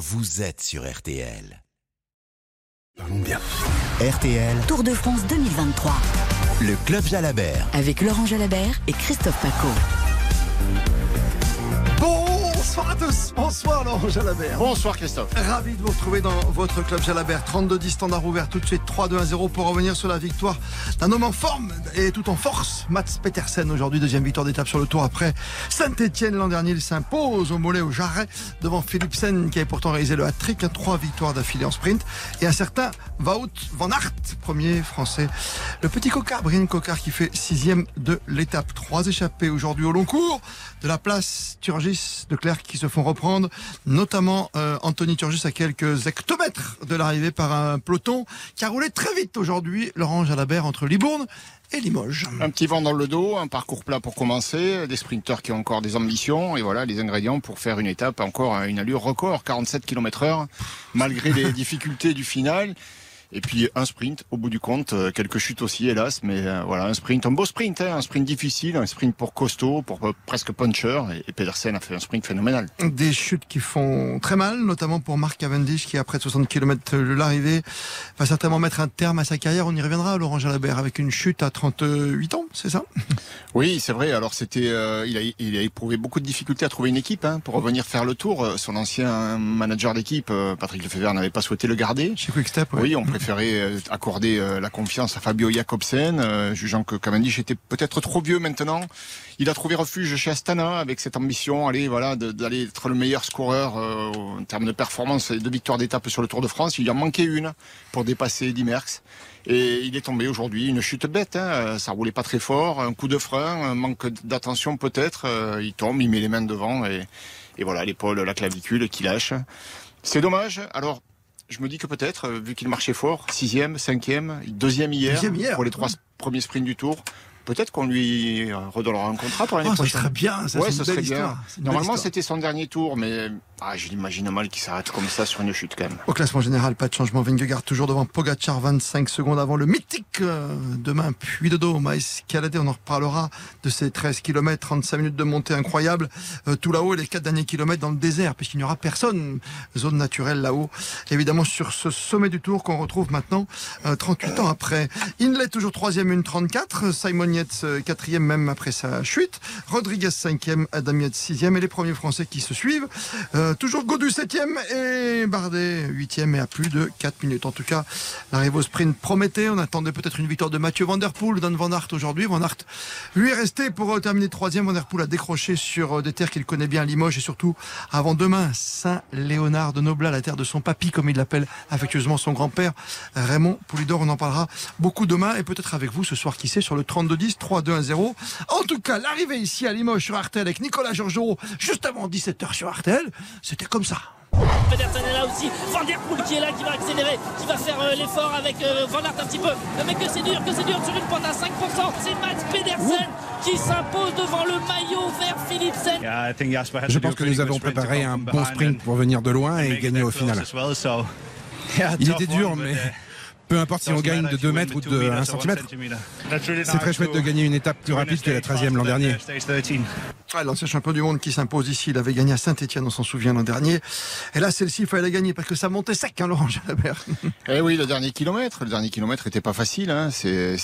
vous êtes sur RTL. Parlons bien. RTL, Tour de France 2023 le Club Jalabert. avec Laurent Jalabert et Christophe Paco. Bonsoir à tous. Bonsoir Laurent Jalabert. Bonsoir Christophe. Ravi de vous retrouver dans votre club Jalabert. 32-10 standard ouvert tout de suite 3-2-1-0 pour revenir sur la victoire d'un homme en forme et tout en force. Mats Petersen aujourd'hui, deuxième victoire d'étape sur le tour après Saint-Etienne l'an dernier. Il s'impose au mollet au jarret devant Philipsen qui avait pourtant réalisé le hat-trick. Trois victoires d'affilée en sprint et un certain Wout van Aert, premier français. Le petit cocard, Brian Cocard qui fait sixième de l'étape. Trois échappés aujourd'hui au long cours de la place Turgis de Clerc qui se font reprendre, notamment euh, Anthony Turgis à quelques hectomètres de l'arrivée par un peloton qui a roulé très vite aujourd'hui, Laurent Jalabert entre Libourne et Limoges. Un petit vent dans le dos, un parcours plat pour commencer, des sprinteurs qui ont encore des ambitions et voilà les ingrédients pour faire une étape encore à une allure record, 47 km heure, malgré les difficultés du final. Et puis un sprint au bout du compte, euh, quelques chutes aussi hélas, mais euh, voilà un sprint, un beau sprint, hein, un sprint difficile, un sprint pour costaud, pour euh, presque puncher. Et, Pedersen a fait un sprint phénoménal. Des chutes qui font très mal, notamment pour Mark Cavendish qui après 60 km de l'arrivée va certainement mettre un terme à sa carrière. On y reviendra, Laurent Jalabert, avec une chute à 38 ans, c'est ça? Oui, c'est vrai. Alors c'était, euh, il, a, il a éprouvé beaucoup de difficultés à trouver une équipe hein, pour revenir faire le tour. Son ancien manager d'équipe, Patrick Lefebvre, n'avait pas souhaité le garder. Chez Quickstep, ouais. Oui, on préférait euh, accorder euh, la confiance à Fabio Jacobsen, euh, jugeant que Cavendish était peut-être trop vieux maintenant. Il a trouvé refuge chez Astana avec cette ambition, allez, voilà, d'aller être le meilleur scoreur en termes de performance et de victoire d'étape sur le Tour de France. Il en manquait une pour dépasser Eddy. Et il est tombé aujourd'hui, une chute bête, hein. ça roulait pas très fort, un coup de frein, un manque d'attention peut-être, il tombe, il met les mains devant et, et voilà, l'épaule, la clavicule qui lâche. C'est dommage, alors je me dis que peut-être, euh, vu qu'il marchait fort, sixième, cinquième, deuxième hier, Deuxième hier, pour les trois ouais. premiers sprints du tour, peut-être qu'on lui redonnera un contrat pour l'année Oh, ça prochaine. serait bien, ça, ouais, ça serait bien. Normalement, c'était son dernier tour, mais ah, je l'imagine mal qu'il s'arrête comme ça sur une chute quand même. Au classement général, pas de changement. Vingegaard toujours devant Pogacar, 25 secondes avant le mythique euh, demain. Puy de Dôme à escalader. On en reparlera de ces 13 km, 35 minutes de montée incroyable. Euh, tout là-haut, et les 4 derniers kilomètres dans le désert, puisqu'il n'y aura personne. Zone naturelle là-haut. Évidemment, sur ce sommet du tour qu'on retrouve maintenant, euh, 38 ans après. Inlet toujours troisième, une 34. Simon Yates euh, quatrième même après sa chute. Rodriguez cinquième, Adam Yates sixième. Et les premiers Français qui se suivent. Euh, toujours Godu 7 et Bardet 8 et à plus de 4 minutes. En tout cas, l'arrivée au sprint promettait. On attendait peut-être une victoire de Mathieu Van Der Poel, Dan Van Aert aujourd'hui. Van Aert, lui, est resté pour euh, terminer troisième. Van Der Poel a décroché sur euh, des terres qu'il connaît bien, Limoges et surtout avant demain, Saint-Léonard de Noblat, la terre de son papy, comme il l'appelle affectueusement son grand-père, Raymond Poulidor. On en parlera beaucoup demain et peut-être avec vous ce soir, qui sait, sur le 32-10, 3-2-1-0. En tout cas, l'arrivée ici à Limoges sur Artel avec Nicolas Georgerot, juste avant 17h sur Artel, c'était comme ça. Pedersen est là aussi, Van Der Poel qui est là, qui va accélérer, qui va faire euh, l'effort avec euh, Van Aert un petit peu. Euh, Mais que c'est dur, que c'est dur sur une pointe à 5%. C'est Mats Pedersen qui s'impose devant le maillot vert Philipsen. Je pense que nous avons préparé un bon sprint pour venir de loin et gagner au final. Il était dur, mais peu importe si on gagne de 2 mètres ou de 1 cm. C'est très chouette de gagner une étape plus rapide que la 13e l'an dernier. Ah, L'ancien champion du monde qui s'impose ici, il avait gagné à Saint-Etienne, on s'en souvient l'an dernier. Et là, celle-ci, il fallait la gagner parce que ça montait sec, hein, Laurent Jalabert. Eh oui, le dernier kilomètre, le dernier kilomètre était pas facile. Hein. C'est,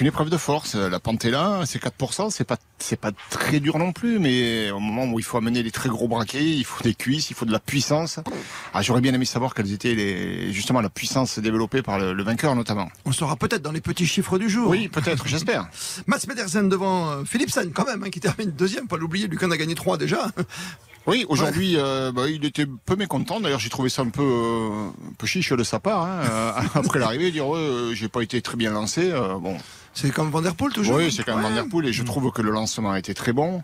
une épreuve de force. La pente est là, c'est 4%, c'est pas, c'est pas très dur non plus, mais au moment où il faut amener les très gros braquets, il faut des cuisses, il faut de la puissance. Ah, j'aurais bien aimé savoir quelles étaient les, justement la puissance développée par le, le notamment. On saura peut-être dans les petits chiffres du jour. Oui, peut-être, j'espère. Mats Pedersen devant euh, Philipsen, quand même, hein, qui termine deuxième, pas l'oublier, en a gagné trois déjà. Oui, aujourd'hui, euh, bah, il était peu mécontent. D'ailleurs, j'ai trouvé ça un peu, euh, un peu chiche de sa part. Hein, euh, après l'arrivée, dire ouais, j'ai pas été très bien lancé. bon, C'est comme Van Der Poel toujours. Oui, c'est même Ouais. Van Der Poel et je trouve que le lancement a été très bon.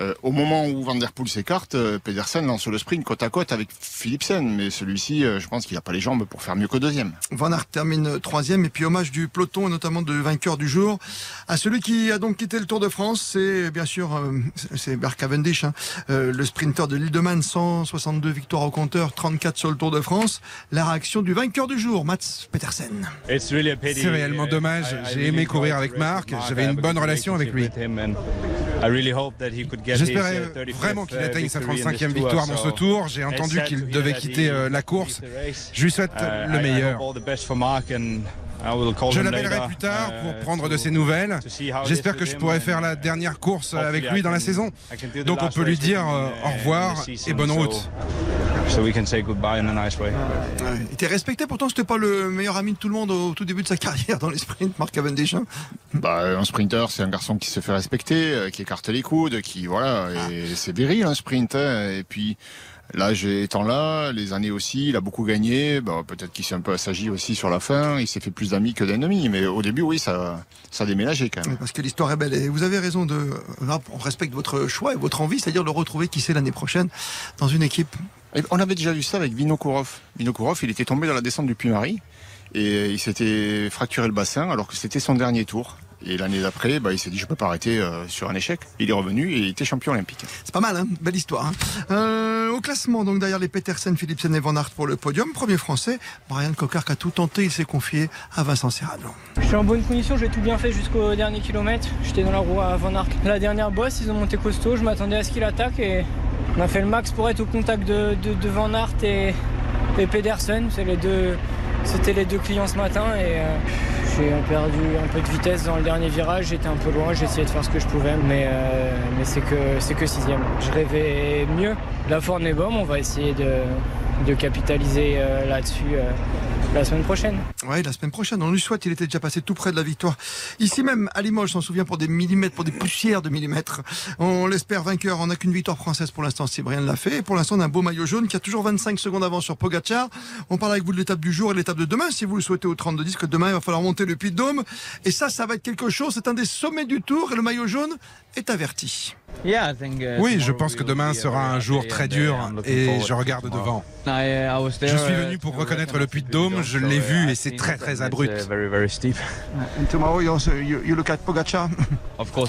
Euh, au moment où Van Der Poel s'écarte, euh, Pedersen lance le sprint côte à côte avec Philipsen, mais celui-ci, euh, je pense qu'il n'a pas les jambes pour faire mieux que deuxième. Van Aert termine troisième et puis hommage du peloton et notamment du vainqueur du jour à celui qui a donc quitté le Tour de France, c'est bien sûr euh, c'est Bert Cavendish, hein, euh, le sprinter de l'île de Man, 162 victoires au compteur, 34 sur le Tour de France. La réaction du vainqueur du jour, Mats Petersen. C'est réellement dommage. J'ai aimé courir avec Marc. J'avais une bonne relation avec lui. J'espérais vraiment qu'il atteigne sa 35e victoire dans ce tour. J'ai entendu qu'il devait quitter euh, la course. Je lui souhaite le meilleur. Je l'appellerai plus tard pour prendre de ses nouvelles. J'espère que je pourrai faire la dernière course avec lui dans la saison. Donc on peut lui dire euh, au revoir et bonne route. Il était respecté, pourtant c'était pas le meilleur ami de tout le monde au tout début de sa carrière dans les sprints, Marc Cavendish. Hein. bah, un sprinter, c'est un garçon qui se fait respecter, euh, qui écarte les coudes, qui voilà, et c'est viril un sprint. Hein. et puis L'âge étant là, les années aussi, il a beaucoup gagné. Bah, peut-être qu'il s'est un peu assagi aussi sur la fin. Il s'est fait plus d'amis que d'ennemis. Mais au début, oui, ça, ça a déménagé quand même. parce que l'histoire est belle. Et vous avez raison de. on respecte votre choix et votre envie, c'est-à-dire de retrouver qui c'est l'année prochaine dans une équipe. On avait déjà vu ça avec Vinokourov. Vinokourov, il était tombé dans la descente du Puy-Marie et il s'était fracturé le bassin alors que c'était son dernier tour. Et l'année d'après, bah, il s'est dit je peux pas arrêter euh, sur un échec. Il est revenu et il était champion olympique. C'est pas mal, hein belle histoire. Hein euh, au classement, donc derrière les Petersen, Philipsen et Van Aert pour le podium, premier français, Brian Coquart a tout tenté, il s'est confié à Vincent Serrano. Je suis en bonne condition, j'ai tout bien fait jusqu'au dernier kilomètre. J'étais dans la roue à Van Aert. La dernière bosse, ils ont monté costaud, je m'attendais à ce qu'il attaque et on a fait le max pour être au contact de, de, Van Aert et, Pedersen. C'était les deux clients ce matin et euh, j'ai perdu un peu de vitesse dans le dernier virage, j'étais un peu loin, j'ai essayé de faire ce que je pouvais, mais, euh, c'est que sixième. Je rêvais mieux. La forme est bonne, on va essayer de, capitaliser euh, là-dessus la semaine prochaine. Oui, la semaine prochaine. On lui souhaite, il était déjà passé tout près de la victoire. Ici même, à Limoges, s'en souvient pour des millimètres, pour des poussières de millimètres. On l'espère vainqueur. On n'a qu'une victoire française pour l'instant, si Brian l'a fait. Et pour l'instant, on a un beau maillot jaune qui a toujours 25 secondes avant sur Pogacar. On parle avec vous de l'étape du jour et l'étape de demain, si vous le souhaitez au 32 10, que demain, il va falloir monter le Puy de Dôme. Et ça, ça va être quelque chose. C'est un des sommets du tour et le maillot jaune est averti. Uh, oui, je pense que demain sera un jour très dur et je regarde devant. Je suis venu pour reconnaître le Puy de Dôme, je l'ai vu et c'est très très abrupt.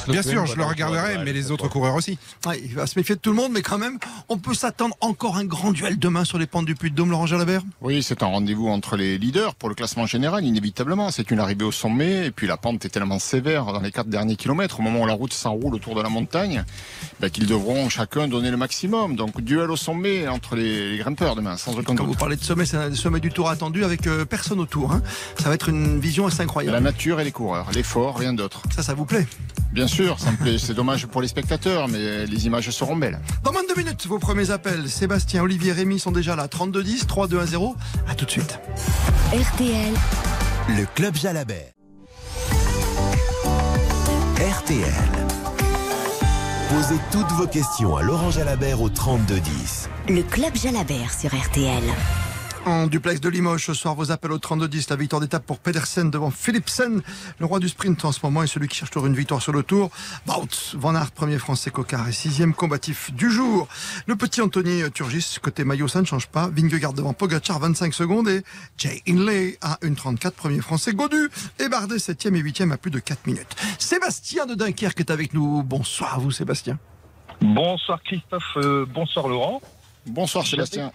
Bien sûr, je le regarderai, mais les autres coureurs aussi. il va se méfier de tout le monde, mais quand même, on peut s'attendre encore un grand duel demain sur les pentes du Puy de Dôme, Laurent Jalabert? Oui, c'est un rendez-vous entre les leaders pour le classement général, inévitablement. C'est une arrivée au sommet, et puis la pente est tellement sévère dans les quatre derniers kilomètres, au moment où la route s'enroule autour de la montagne, bah, qu'ils devront chacun donner le maximum. Donc, duel au sommet entre les, grimpeurs demain, sans aucun Quand vous parlez de sommet, c'est un sommet du tour attendu avec euh, personne autour. Hein. Ça va être une vision assez incroyable. La nature et les coureurs, l'effort, rien d'autre. Ça, ça vous plaît? Bien sûr, ça me plaît. C'est dommage pour les spectateurs, mais les images seront belles. Dans moins de deux minutes, vos premiers appels. Sébastien, Olivier, Rémy sont déjà là. 32-10, 3-2-1-0. À tout de suite. RTL. Le Club Jalabert. RTL. Posez toutes vos questions à Laurent Jalabert au 32-10. Le Club Jalabert sur RTL en duplex de Limoges. Ce soir, vos appels au 32-10. La victoire d'étape pour Pedersen devant Philipsen, le roi du sprint en ce moment et celui qui cherche toujours une victoire sur le tour. Bout, Van Aert, premier français cocard et sixième combatif du jour. Le petit Anthony Turgis, côté maillot, ça ne change pas. Vingegaard devant Pogacar, 25 secondes et Jay Inley à 1,34, premier français. Godu et Bardet, 7e et 8e à plus de 4 minutes. Sébastien de Dunkerque est avec nous. Bonsoir à vous, Sébastien. Bonsoir Christophe, euh, bonsoir Laurent. Bonsoir Sébastien.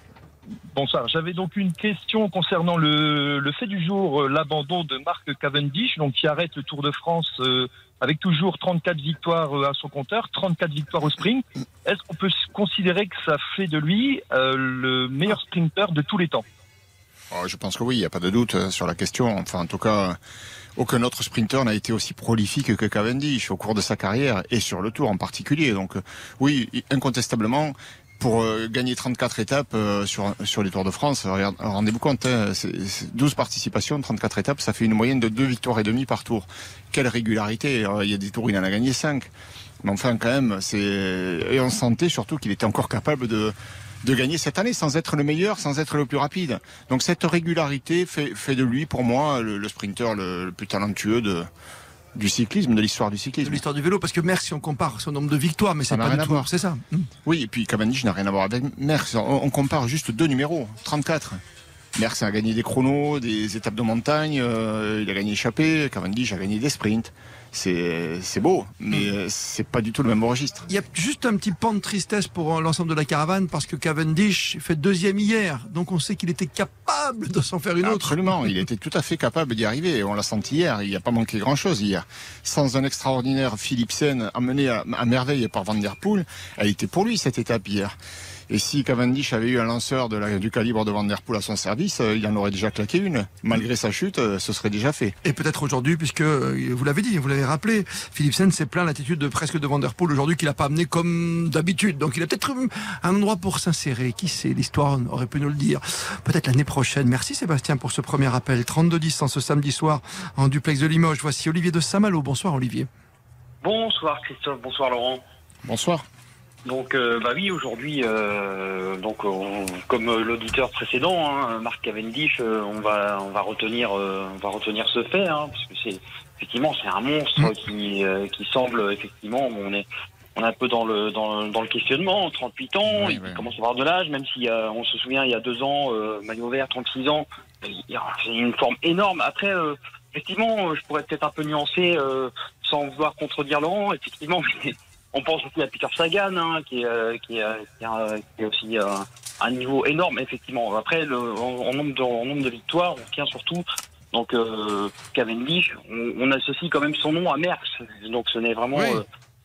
Bonsoir. J'avais donc une question concernant le, fait du jour, euh, l'abandon de Marc Cavendish, donc qui arrête le Tour de France euh, avec toujours 34 victoires euh, à son compteur, 34 victoires au sprint. Est-ce qu'on peut considérer que ça fait de lui le meilleur sprinter de tous les temps? Oh, Je pense que oui, il n'y a pas de doute sur la question. Enfin, en tout cas. Aucun autre sprinter n'a été aussi prolifique que Cavendish au cours de sa carrière et sur le tour en particulier. Donc oui, incontestablement, pour euh, gagner 34 étapes euh, sur, sur les Tours de France. Rendez-vous compte, hein, 12 participations, 34 étapes, ça fait une moyenne de 2 victoires et demi par tour. Quelle régularité Il y a des tours, il en a gagné 5. Mais enfin, quand même, c'est et on sentait surtout qu'il était encore capable de de gagner cette année sans être le meilleur, sans être le plus rapide. Donc cette régularité fait, fait de lui, pour moi, le, le sprinter le plus talentueux de, du cyclisme, de l'histoire du cyclisme. De l'histoire du vélo, parce que Merckx, si on compare son nombre de victoires, mais c'est pas du tout, c'est ça. Hmm. Oui, et puis Cavendish n'a rien à voir avec Merckx. On, compare juste deux numéros, 34. Merckx a gagné des chronos, des étapes de montagne, euh, il a gagné échappé, Cavendish a gagné des sprints c'est beau, mais mm. c'est pas du tout le même registre. Il y a juste un petit pan de tristesse pour l'ensemble de la caravane parce que Cavendish fait deuxième hier, donc on sait qu'il était capable de s'en faire une autre. Absolument, il était tout à fait capable d'y arriver. On l'a senti hier. Il n'y a pas manqué grand-chose hier. Sans un extraordinaire Philipsen amené à, à merveille par Van Der Poel, elle était pour lui cette étape hier. Et si Cavendish avait eu un lanceur de la, du calibre de Van Der Poel à son service, euh, il en aurait déjà claqué une. Malgré sa chute, euh, ce serait déjà fait. Et peut-être aujourd'hui, puisque euh, vous l'avez dit, vous l'avez rappelé, Philipsen s'est plein l'attitude de presque de Van Der Poel aujourd'hui qu'il n'a pas amené comme d'habitude. Donc il a peut-être un endroit pour s'insérer. Qui sait, l'histoire aurait pu nous le dire. Peut-être l'année prochaine. Merci Sébastien pour ce premier appel. 32-10 en ce samedi soir en duplex de Limoges. Voici Olivier de Saint-Malo. Bonsoir Olivier. Bonsoir Christophe, bonsoir Laurent. Bonsoir. Donc euh, bah oui aujourd'hui euh, donc comme l'auditeur précédent hein, Marc Cavendish euh, on va on va retenir on va retenir ce fait hein, parce que c'est effectivement c'est un monstre mm. qui qui semble effectivement on est on est un peu dans le dans, dans le questionnement 38 ans il commence à avoir de l'âge même si on se souvient il y a deux ans maillot vert 36 ans c'est une forme énorme après effectivement je pourrais peut-être un peu nuancer sans vouloir contredire Laurent effectivement on pense aussi à Peter Sagan, hein, qui, est, euh, qui, est, qui, est, aussi euh, un niveau énorme, effectivement. Après, le, en, nombre de, en nombre de victoires, on tient surtout donc euh, Cavendish. On, on, associe quand même son nom à Merckx, donc ce n'est vraiment euh,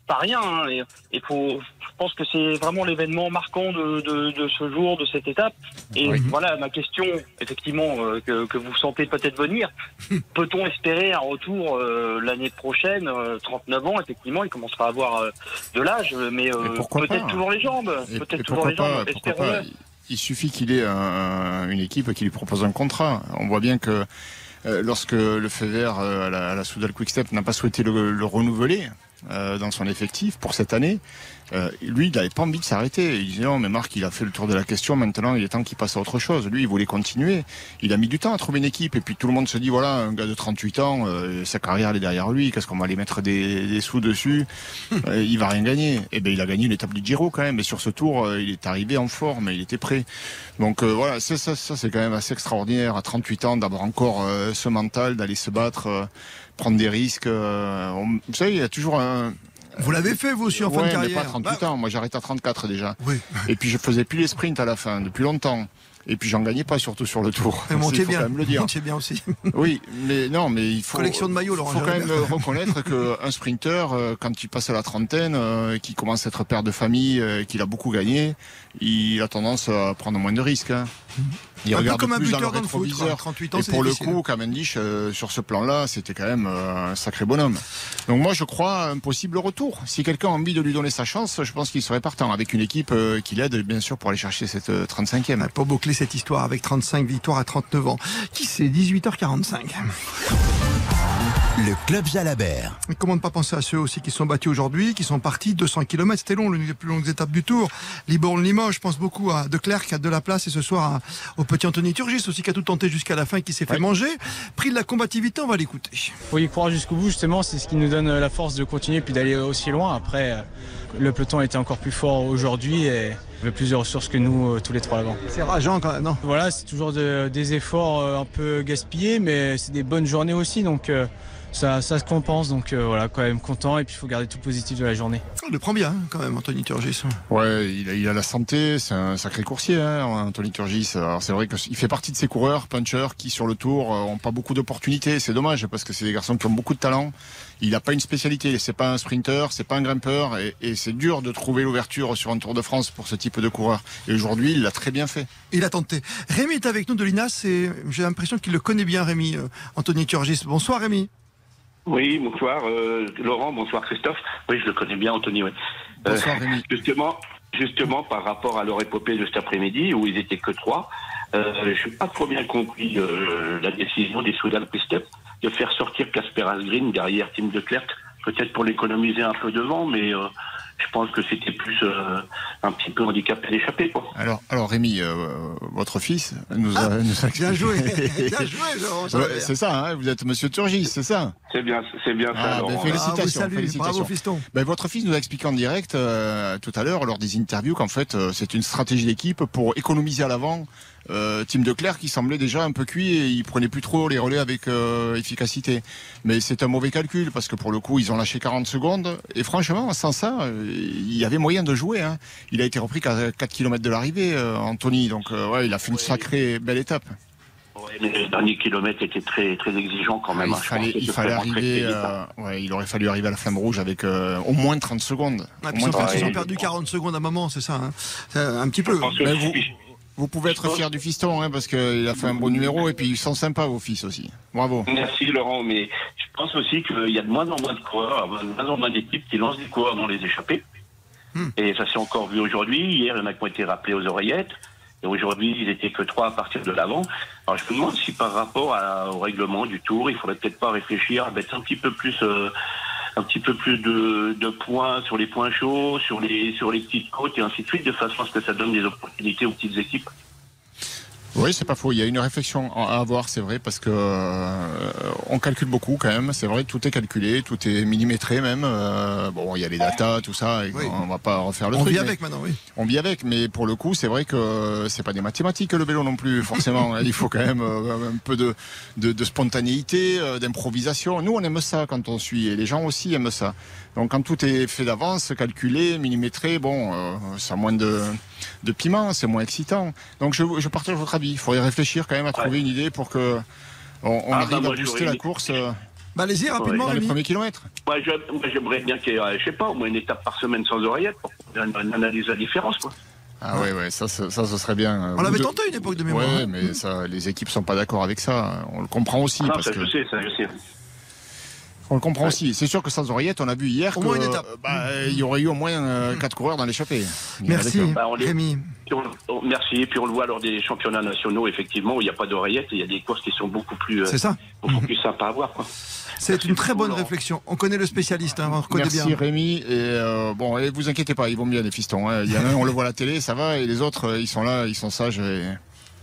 pas rien. Hein, et, et faut, je pense que c'est vraiment l'événement marquant de, de, de, ce jour, de cette étape. Et voilà ma question, effectivement, euh, que, que, vous sentez peut-être venir. Peut-on espérer un retour euh, l'année prochaine, 39 euh, ans, effectivement, il commencera à avoir de l'âge, mais, peut-être toujours les jambes. Peut-être toujours les jambes. Il suffit qu'il ait un, une équipe qui lui propose un contrat. On voit bien que lorsque le fait vert à la, à la Soudal Quickstep n'a pas souhaité le, le renouveler, dans son effectif pour cette année. Euh, lui, il n'avait pas envie de s'arrêter. Il disait non, mais Marc, il a fait le tour de la question. Maintenant, il est temps qu'il passe à autre chose. Lui, il voulait continuer. Il a mis du temps à trouver une équipe. Et puis tout le monde se dit voilà, un gars de 38 ans, euh, sa carrière elle est derrière lui. Qu'est-ce qu'on va aller mettre des, des sous dessus euh, Il va rien gagner. Et eh ben, il a gagné l'étape du Giro quand même. Et sur ce tour, il est arrivé en forme. Il était prêt. Donc voilà, ça, ça, ça c'est quand même assez extraordinaire à 38 ans d'avoir encore ce mental, d'aller se battre prendre des risques. Vous savez, il y a toujours un, vous l'avez fait, vous aussi, en fin de carrière mais pas 38 bah, ans. Moi, j'arrête à 34 déjà. Oui. Et puis, je faisais plus les sprints à la fin, depuis longtemps. Et puis j'en gagnais pas surtout sur le tour. Mais montiez bien. Quand même le dire. bien aussi. oui, mais non, mais il faut. Collection de maillots, Laurent. Il faut quand même reconnaître qu'un sprinter, euh, quand il passe à la trentaine, euh, qui commence à être père de famille, qu'il a beaucoup gagné, il a tendance à prendre moins de risques. Hein. Il un regarde peu comme un buteur dans, le, foot, 38 ans, Et pour le coup, Cavendish, euh, sur ce plan-là, c'était quand même euh, un sacré bonhomme. Donc moi, je crois un possible retour. Si quelqu'un a envie de lui donner sa chance, je pense qu'il serait partant avec une équipe euh, qui l'aide, bien sûr, pour aller chercher cette 35e. Pas boucler cette histoire avec 35 victoires à 39 ans. Qui c'est 18h45 le club Jalabert. comment ne pas penser à ceux aussi qui sont battus aujourd'hui, qui sont partis 200 km, c'était long, l'une des plus longues étapes du Tour. Libourne-Limoges, je pense beaucoup à De Klerk, à De La Place et ce soir au petit Anthony Turgis aussi qui a tout tenté jusqu'à la fin, qui s'est fait manger. Prix de la combativité, on va l'écouter. Faut y croire jusqu'au bout, justement, c'est ce qui nous donne la force de continuer puis d'aller aussi loin. Après, le peloton était encore plus fort aujourd'hui et il avait plus de ressources que nous euh, tous les trois avant. C'est rageant quand même, non? Voilà, c'est toujours des efforts euh, un peu gaspillés, mais c'est des bonnes journées aussi, donc ça, ça se compense. Donc euh, voilà, quand même content. Et puis il faut garder tout positif de la journée. On le prend bien hein, quand même, Anthony Turgis. Ouais, il a, il a la santé. C'est un sacré coursier, hein, Anthony Turgis. Alors c'est vrai qu'il fait partie de ces coureurs, punchers, qui sur le tour euh, ont pas beaucoup d'opportunités. C'est dommage parce que c'est des garçons qui ont beaucoup de talent. Il n'a pas une spécialité. C'est pas un sprinter, c'est pas un grimpeur, et, et c'est dur de trouver l'ouverture sur un Tour de France pour ce type de coureur. Et aujourd'hui, il l'a très bien fait. Il a tenté. Rémi est avec nous de l'INAS et j'ai l'impression qu'il le connaît bien, Rémi, euh, Anthony Turgis. Bonsoir, Rémi. Oui, bonsoir euh, Laurent, bonsoir Christophe. Oui, je le connais bien, Anthony. Oui. Euh, bonsoir Rémi. Justement, justement, par rapport à leur épopée de cet après-midi, où ils étaient que trois, euh, je n'ai pas trop bien compris la décision des Soudan Step de faire sortir Casper Asgreen derrière Tim de Klerk, peut-être pour l'économiser un peu devant, mais je pense que c'était plus euh, un petit peu handicapé d'échapper. Alors, alors Rémi, euh, votre fils nous a, ah, nous a... Bien joué, bien joué, C'est ça, hein, vous êtes Monsieur Turgis, c'est ça C'est bien, c'est bien ça. Ah, ben, félicitations, ah, félicitations. Bravo, fiston. Ben, votre fils nous a expliqué en direct euh, tout à l'heure lors des interviews qu'en fait c'est une stratégie d'équipe pour économiser à l'avant euh, Tim Declerc qui semblait déjà un peu cuit et il prenait plus trop les relais avec euh, efficacité. Mais c'est un mauvais calcul parce que pour le coup, ils ont lâché 40 secondes et franchement, sans ça, euh, il y avait moyen de jouer. Hein. Il a été repris qu'à 4 km de l'arrivée, euh, Anthony. Donc ouais, il a fait une sacrée belle étape. Ouais, mais le dernier kilomètre était très très exigeant quand même. il fallait, il fallait arriver. Euh, ouais, il aurait fallu arriver à la flamme rouge avec euh, au moins 30 secondes. Ah, au moins ils, ont, 30 ils ont perdu 40 secondes à un moment, c'est ça hein Un petit peu. Mais vous, vous pouvez être fier du fiston, hein, parce qu'il a fait un bon numéro et puis ils sont sympas vos fils aussi. Bravo. Merci Laurent, mais je pense aussi qu'il y a de moins en moins de coureurs, de moins en moins d'équipes qui lancent des coureurs dans les échappées. Et ça s'est encore vu aujourd'hui. Hier, il y en a qui ont été rappelés aux oreillettes. Et aujourd'hui, ils étaient que trois à partir de l'avant. Alors je me demande si par rapport à- au règlement du tour, il faudrait peut-être pas réfléchir à mettre un petit peu plus, euh, un petit peu plus de, points sur les points chauds, sur les sur les petites côtes et ainsi de suite, de façon à ce que ça donne des opportunités aux petites équipes. Oui, c'est pas faux. Il y a une réflexion à avoir, c'est vrai, parce que euh, on calcule beaucoup quand même. C'est vrai, tout est calculé, tout est millimétré même. Euh, bon, il y a les datas, tout ça. Et On va pas refaire le On truc. vit mais- avec maintenant, oui. On vit avec, mais pour le coup, c'est vrai que c'est pas des mathématiques le vélo non plus, forcément. Il faut quand même euh, un peu de, de, de spontanéité, d'improvisation. Nous, on aime ça quand on suit, et les gens aussi aiment ça. Donc, quand tout est fait d'avance, calculé, millimétré, bon, ça a moins de, de piment, c'est moins excitant. Donc, je, je partage votre avis. Il faudrait réfléchir quand même à trouver une idée pour que on, on Ah, bah, arrive moi, à booster la course euh, Bah, allez-y rapidement, dans les premiers kilomètres. Moi, j'aimerais bien qu'il y ait, je sais pas, au moins une étape par semaine sans oreillette pour analyse de la différence, quoi. Ah ouais, ouais, ça, ça, ça, ce serait bien. On l'avait de- tenté à une époque de mémoire. Ouais, hein. mais ça, les équipes sont pas d'accord avec ça. On le comprend aussi. Ah non, parce ça, que... je sais, ça, je sais. On le comprend aussi. C'est sûr que sans oreillette, on a vu hier euh, bah, il y aurait eu au moins euh, quatre coureurs dans l'échappée. Merci, Bah, on les- Rémi. Puis on- on- merci. Et puis on le voit lors des championnats nationaux, effectivement, où il n'y a pas d'oreillette, et il y a des courses qui sont beaucoup plus, euh, C'est ça. beaucoup plus sympas à voir, quoi. C'est une très bonne réflexion. On connaît le spécialiste, hein, on reconnaît Merci bien. Rémi. Et euh, bon, et vous inquiétez pas, ils vont bien les fistons. hein. Il y en a un, on le voit à la télé, ça va, et les autres, euh, ils sont là, ils sont sages et,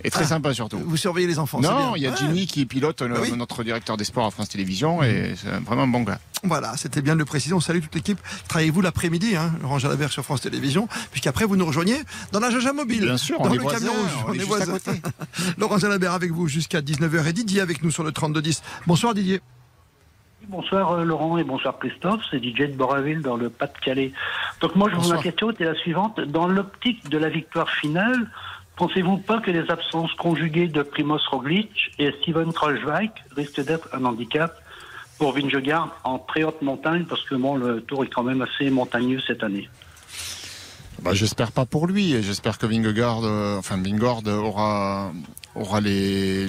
et très Ah. sympas surtout. Vous surveillez les enfants. Non, il y a Ouais. Jimmy qui pilote Ah oui. notre directeur des sports à France Télévisions et c'est vraiment un bon gars. Voilà, c'était bien de le préciser. On salue toute l'équipe. Travaillez-vous l'après-midi, hein, Laurent Jalabert sur France Télévisions, puisqu'après vous nous rejoignez dans la Jaja Mobile. Bien sûr, on dans est le voisins, camion rouge. on est juste à côté. Laurent Jalabert avec vous jusqu'à 19h et Didier avec nous sur le 3210. Bonsoir Didier. Bonsoir euh, Laurent et bonsoir Christophe, c'est DJ de Boraville dans le Pas-de-Calais. Donc moi, je vous ma question était la suivante. Dans l'optique de la victoire finale, pensez-vous pas que les absences conjuguées de Primoz Roglic et Steven Kruijswijk risquent d'être un handicap pour Vingegaard en très haute montagne? Parce que le tour est quand même assez montagneux cette année. Bah, j'espère pas pour lui. J'espère que Vingegaard, euh, enfin aura aura les,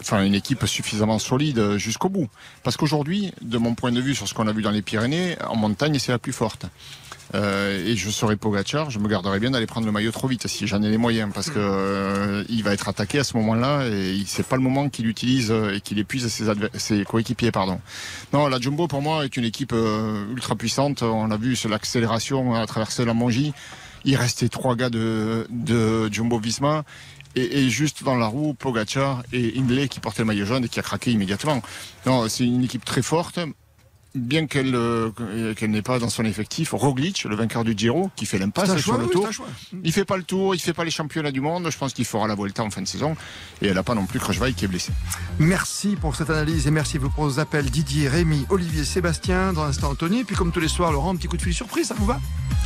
enfin une équipe suffisamment solide jusqu'au bout. Parce qu'aujourd'hui, de mon point de vue sur ce qu'on a vu dans les Pyrénées, en montagne c'est la plus forte. Euh, et je serais Pogacar, je me garderais bien d'aller prendre le maillot trop vite si j'en ai les moyens, parce que euh, il va être attaqué à ce moment-là et c'est pas le moment qu'il utilise euh, et qu'il épuise ses, ses coéquipiers, pardon. Non, la Jumbo pour moi est une équipe euh, ultra puissante. On l'a vu sur l'accélération à traverser la Mongie. Il restait trois gars de, de Jumbo Visma. Et, juste dans la roue, Pogacar et Hindley qui portaient le maillot jaune et qui a craqué immédiatement. Non, c'est une équipe très forte bien qu'elle euh, qu'elle n'ait pas dans son effectif Roglic, le vainqueur du Giro, qui fait l'impasse sur choix, le oui, tour. choix. Il fait pas le tour, il fait pas les championnats du monde. Je pense qu'il fera la Vuelta en fin de saison. Et elle n'a pas non plus Kruijswijk qui est blessé. Merci pour cette analyse et merci pour vos appels Didier, Rémi, Olivier, Sébastien, dans l'instant Anthony. Puis comme tous les soirs, Laurent, un petit coup de fil surprise, ça vous va?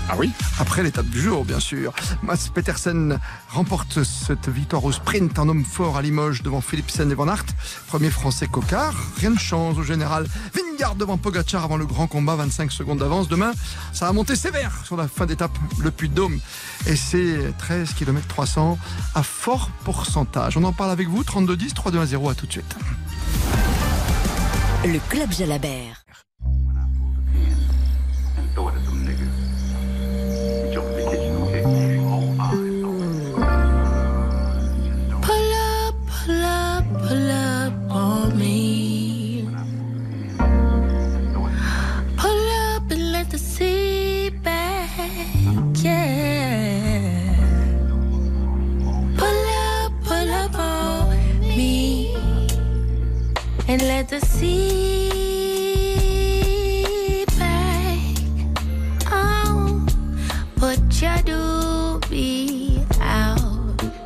Ah oui Après l'étape du jour, bien sûr. Mats Petersen remporte cette victoire au sprint en homme fort à Limoges devant Philipsen et Van Aert. Premier français cocard. Rien ne change au général. Vingard devant Pogacar avant le grand combat, 25 secondes d'avance. Demain, ça va monter sévère sur la fin d'étape, le Puy de Dôme. Et c'est 13 km 300 à fort pourcentage. On en parle avec vous, 32-10, 3-2-1-0, à tout de suite. Le Club Jalabert. the sea back. Oh, put your doobie out.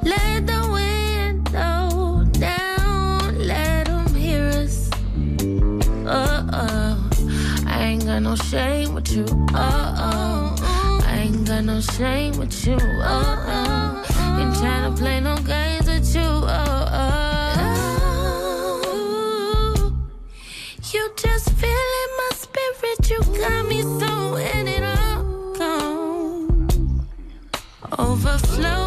Let the window down. Let them hear us. Uh oh. I ain't got no shame with you. Uh oh. I ain't got no shame with you. Oh oh. Ain't trying to play no games with you. Oh. of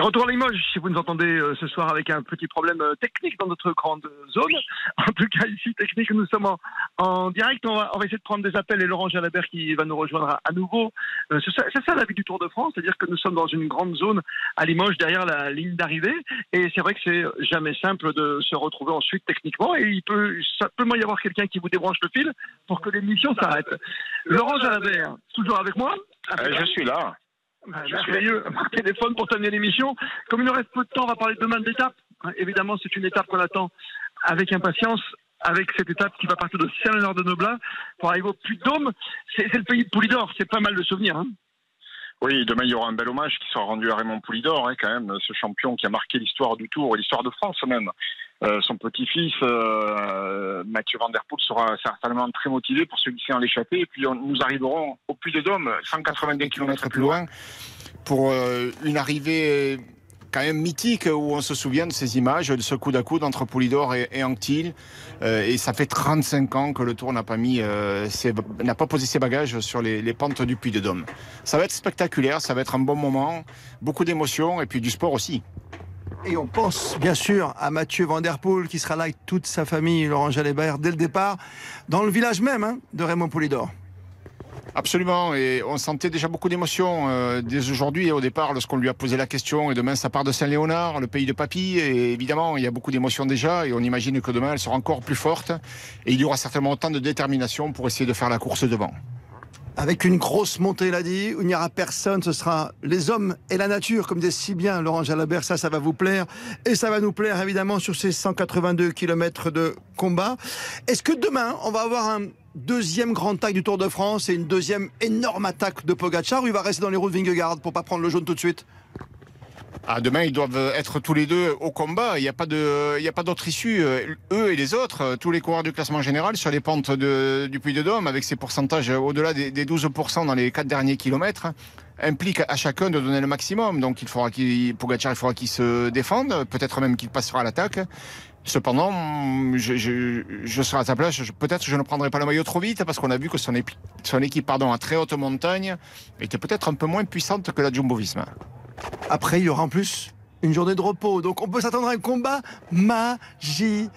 Retour à Limoges, si vous nous entendez euh, ce soir avec un petit problème euh, technique dans notre grande zone. En tout cas, ici, technique, nous sommes en, en direct. On va, on va essayer de prendre des appels et Laurent Jalabert qui va nous rejoindre à, à nouveau. Euh, c'est ça, c'est ça la vie du Tour de France, c'est-à-dire que nous sommes dans une grande zone à Limoges derrière la ligne d'arrivée. Et c'est vrai que c'est jamais simple de se retrouver ensuite techniquement. Et il peut simplement y avoir quelqu'un qui vous débranche le fil pour que l'émission s'arrête. Laurent Jalabert, toujours avec moi Euh, je suis là. Bah, merveilleux. Par téléphone pour terminer l'émission. Comme il nous reste peu de temps, on va parler demain de l'étape. Hein, Évidemment, c'est une étape qu'on attend avec impatience. Avec cette étape qui va partir de Saint-Léonard de Noblat pour arriver au Puy-de-Dôme. C'est c'est le pays de Poulidor. C'est pas mal de souvenirs. Hein. Oui, demain il y aura un bel hommage qui sera rendu à Raymond Poulidor, hein, quand même, ce champion qui a marqué l'histoire du Tour et l'histoire de France même. Euh, son petit-fils euh, Mathieu Van Der Poel sera certainement très motivé pour se glisser dans l'échappée. Et puis on- nous arriverons au Puy de Dôme, 190 km plus loin, pour euh, une arrivée quand même mythique où on se souvient de ces images, de ce coup à coude entre Poulidor et, et. Euh, et ça fait 35 ans que le Tour n'a pas euh, pas posé ses bagages sur les, les pentes du Puy de Dôme. Ça va être spectaculaire, ça va être un bon moment, beaucoup d'émotions et puis du sport aussi. Et on pense bien sûr à Mathieu Van Der Poel qui sera là avec toute sa famille, Laurent Jalébert, dès le départ, dans le village même hein, de Raymond Poulidor. Absolument, et on sentait déjà beaucoup d'émotions euh, dès aujourd'hui et au départ lorsqu'on lui a posé la question. Et demain, ça part de Saint-Léonard, le pays de Papy. Et évidemment, il y a beaucoup d'émotions déjà et on imagine que demain, elle sera encore plus forte. Et il y aura certainement autant de détermination pour essayer de faire la course devant. Avec une grosse montée, il a dit, où il n'y aura personne, ce sera les hommes et la nature, comme disait si bien Laurent Jalabert, ça, ça va vous plaire. Et ça va nous plaire, évidemment, sur ces 182 km de combat. Est-ce que demain, on va avoir un deuxième grand attaque du Tour de France et une deuxième énorme attaque de Pogacar, il va rester dans les roues de Vingegaard pour pas prendre le jaune tout de suite Ah, demain, ils doivent être tous les deux au combat. Il n'y a pas a pas d'autre issue. Eux et les autres, tous les coureurs du classement général sur les pentes du Puy de Dôme, avec ces pourcentages au-delà des, des 12% dans les quatre derniers kilomètres, implique à chacun de donner le maximum. Donc, il faudra qu'il, Pogacar, il faudra qu'il se défende. Peut-être même qu'il passera à l'attaque. Cependant, je, je, serai à sa place. Peut-être que je ne prendrai pas le maillot trop vite parce qu'on a vu que son, son équipe, pardon, à très haute montagne était peut-être un peu moins puissante que la Jumbo-Visma. Après, il y aura en plus une journée de repos. Donc on peut s'attendre à un combat magistral.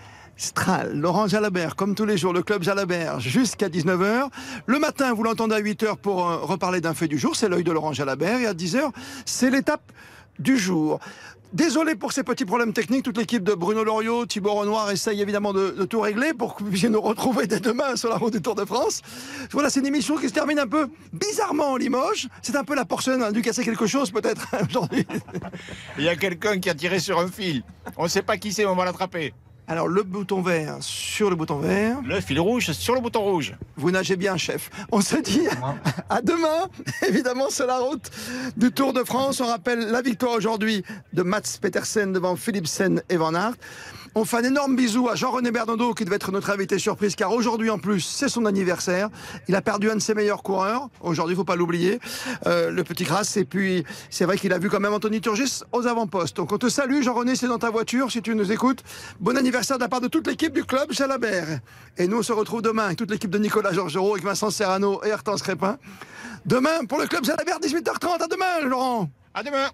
Laurent Jalabert, comme tous les jours, le club Jalabert, jusqu'à 19h. Le matin, vous l'entendez à 8h pour euh, reparler d'un fait du jour. C'est l'œil de Laurent Jalabert. Et à 10h, c'est l'étape du jour. Désolé pour ces petits problèmes techniques. Toute l'équipe de Bruno Loriot, Thibaut Renoir essaye évidemment de, tout régler pour que vous puissiez nous retrouver dès demain sur la route du Tour de France. Voilà, c'est une émission qui se termine un peu bizarrement en Limoges. C'est un peu la porcelaine, on a dû casser quelque chose peut-être aujourd'hui. Il y a quelqu'un qui a tiré sur un fil. On ne sait pas qui c'est, on va l'attraper. Alors le bouton vert sur le bouton vert. Le fil rouge sur le bouton rouge. Vous nagez bien, chef. On se dit à demain, évidemment, sur la route du Tour de France. On rappelle la victoire aujourd'hui de Mats Petersen devant Philipsen et Van Aert. On fait un énorme bisou à Jean-René Bernodeau qui devait être notre invité surprise car aujourd'hui en plus c'est son anniversaire. Il a perdu un de ses meilleurs coureurs. Aujourd'hui, il faut pas l'oublier, euh, le petit Grasse. Et puis c'est vrai qu'il a vu quand même Anthony Turgis aux avant-postes. Donc on te salue Jean-René, c'est dans ta voiture si tu nous écoutes. Bon anniversaire de la part de toute l'équipe du club Jalabert. Et nous on se retrouve demain avec toute l'équipe de Nicolas Georgerot, avec Vincent Serrano et Hortense Crépin. Demain pour le club Jalabert 18h30. À demain Laurent. À demain.